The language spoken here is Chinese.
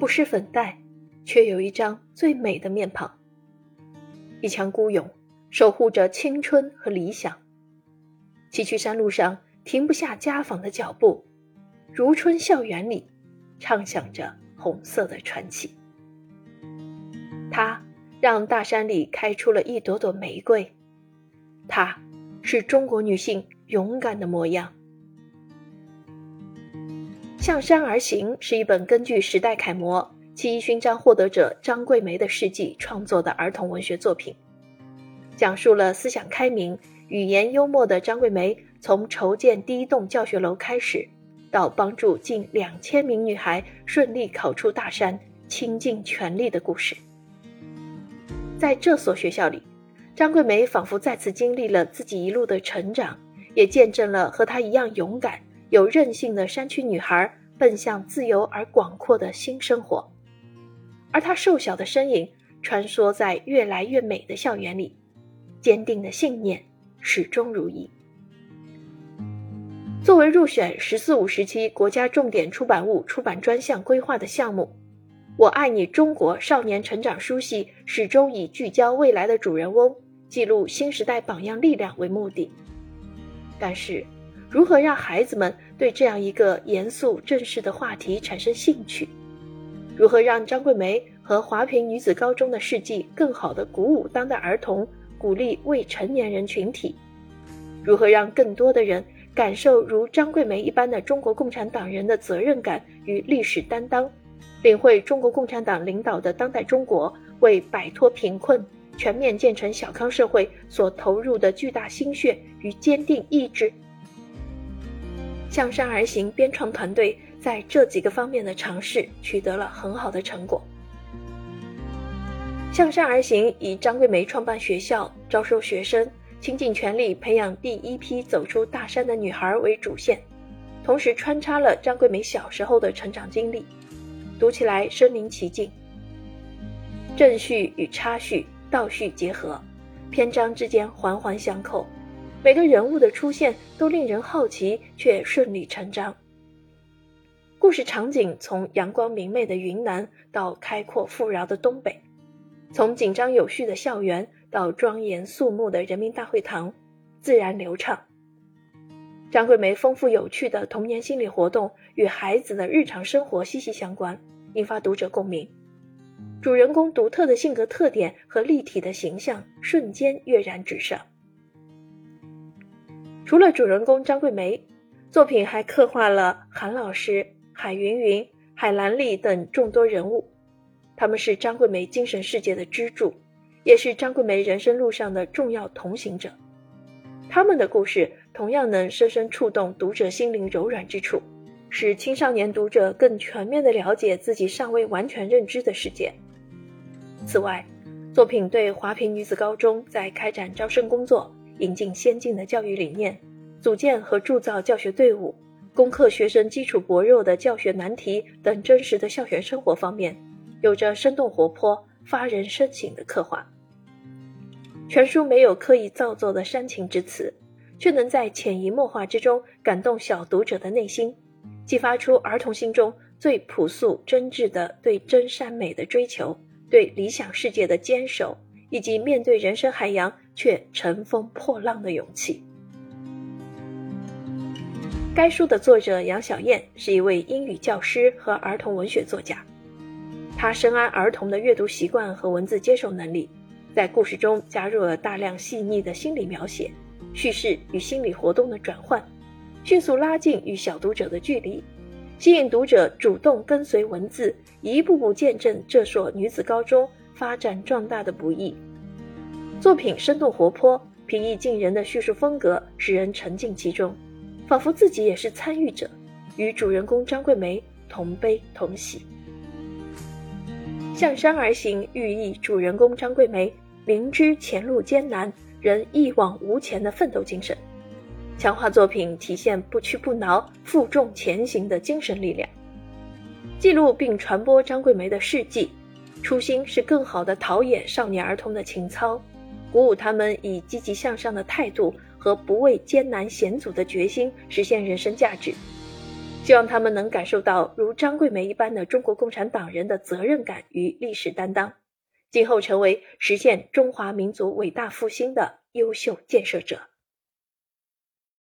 不施粉黛，却有一张最美的面庞。一腔孤勇，守护着青春和理想。崎岖山路上停不下家访的脚步，如春校园里，唱响着红色的传奇。他让大山里开出了一朵朵玫瑰，她是中国女性勇敢的模样。《向山而行》是一本根据时代楷模、七一勋章获得者张桂梅的事迹创作的儿童文学作品，讲述了思想开明。语言幽默的张桂梅，从筹建第一栋教学楼开始，到帮助近两千名女孩顺利考出大山，倾尽全力的故事。在这所学校里，张桂梅仿佛再次经历了自己一路的成长，也见证了和她一样勇敢、有韧性的山区女孩奔向自由而广阔的新生活。而她瘦小的身影穿梭在越来越美的校园里，坚定的信念。始终如一。作为入选“十四五”时期国家重点出版物出版专项规划的项目，《我爱你中国》少年成长书系始终以聚焦未来的主人翁、记录新时代榜样力量为目的。但是，如何让孩子们对这样一个严肃正式的话题产生兴趣？如何让张桂梅和华坪女子高中的事迹更好地鼓舞当代儿童？鼓励未成年人群体，如何让更多的人感受如张桂梅一般的中国共产党人的责任感与历史担当，领会中国共产党领导的当代中国为摆脱贫困、全面建成小康社会所投入的巨大心血与坚定意志？向山而行编创团队在这几个方面的尝试取得了很好的成果。向山而行以张桂梅创办学校、招收学生、倾尽全力培养第一批走出大山的女孩为主线，同时穿插了张桂梅小时候的成长经历，读起来身临其境。正序与插叙、倒叙结合，篇章之间环环相扣，每个人物的出现都令人好奇却顺理成章。故事场景从阳光明媚的云南到开阔富饶的东北。从紧张有序的校园到庄严肃穆的人民大会堂，自然流畅。张桂梅丰富有趣的童年心理活动与孩子的日常生活息息相关，引发读者共鸣。主人公独特的性格特点和立体的形象瞬间跃然纸上。除了主人公张桂梅，作品还刻画了韩老师、海云云、海兰丽等众多人物。他们是张桂梅精神世界的支柱，也是张桂梅人生路上的重要同行者。他们的故事同样能深深触动读者心灵柔软之处，使青少年读者更全面地了解自己尚未完全认知的世界。此外，作品对华坪女子高中在开展招生工作、引进先进的教育理念、组建和铸造教学队伍、攻克学生基础薄弱的教学难题等真实的校园生活方面。有着生动活泼、发人深省的刻画。全书没有刻意造作的煽情之词，却能在潜移默化之中感动小读者的内心，激发出儿童心中最朴素真挚的对真善美的追求、对理想世界的坚守，以及面对人生海洋却乘风破浪的勇气。该书的作者杨小燕是一位英语教师和儿童文学作家。她深谙儿童的阅读习惯和文字接受能力，在故事中加入了大量细腻的心理描写、叙事与心理活动的转换，迅速拉近与小读者的距离，吸引读者主动跟随文字，一步步见证这所女子高中发展壮大的不易。作品生动活泼、平易近人的叙述风格，使人沉浸其中，仿佛自己也是参与者，与主人公张桂梅同悲同喜。向山而行，寓意主人公张桂梅明知前路艰难，仍一往无前的奋斗精神，强化作品体现不屈不挠、负重前行的精神力量。记录并传播张桂梅的事迹，初心是更好的陶冶少年儿童的情操，鼓舞他们以积极向上的态度和不畏艰难险阻的决心实现人生价值。希望他们能感受到如张桂梅一般的中国共产党人的责任感与历史担当，今后成为实现中华民族伟大复兴的优秀建设者。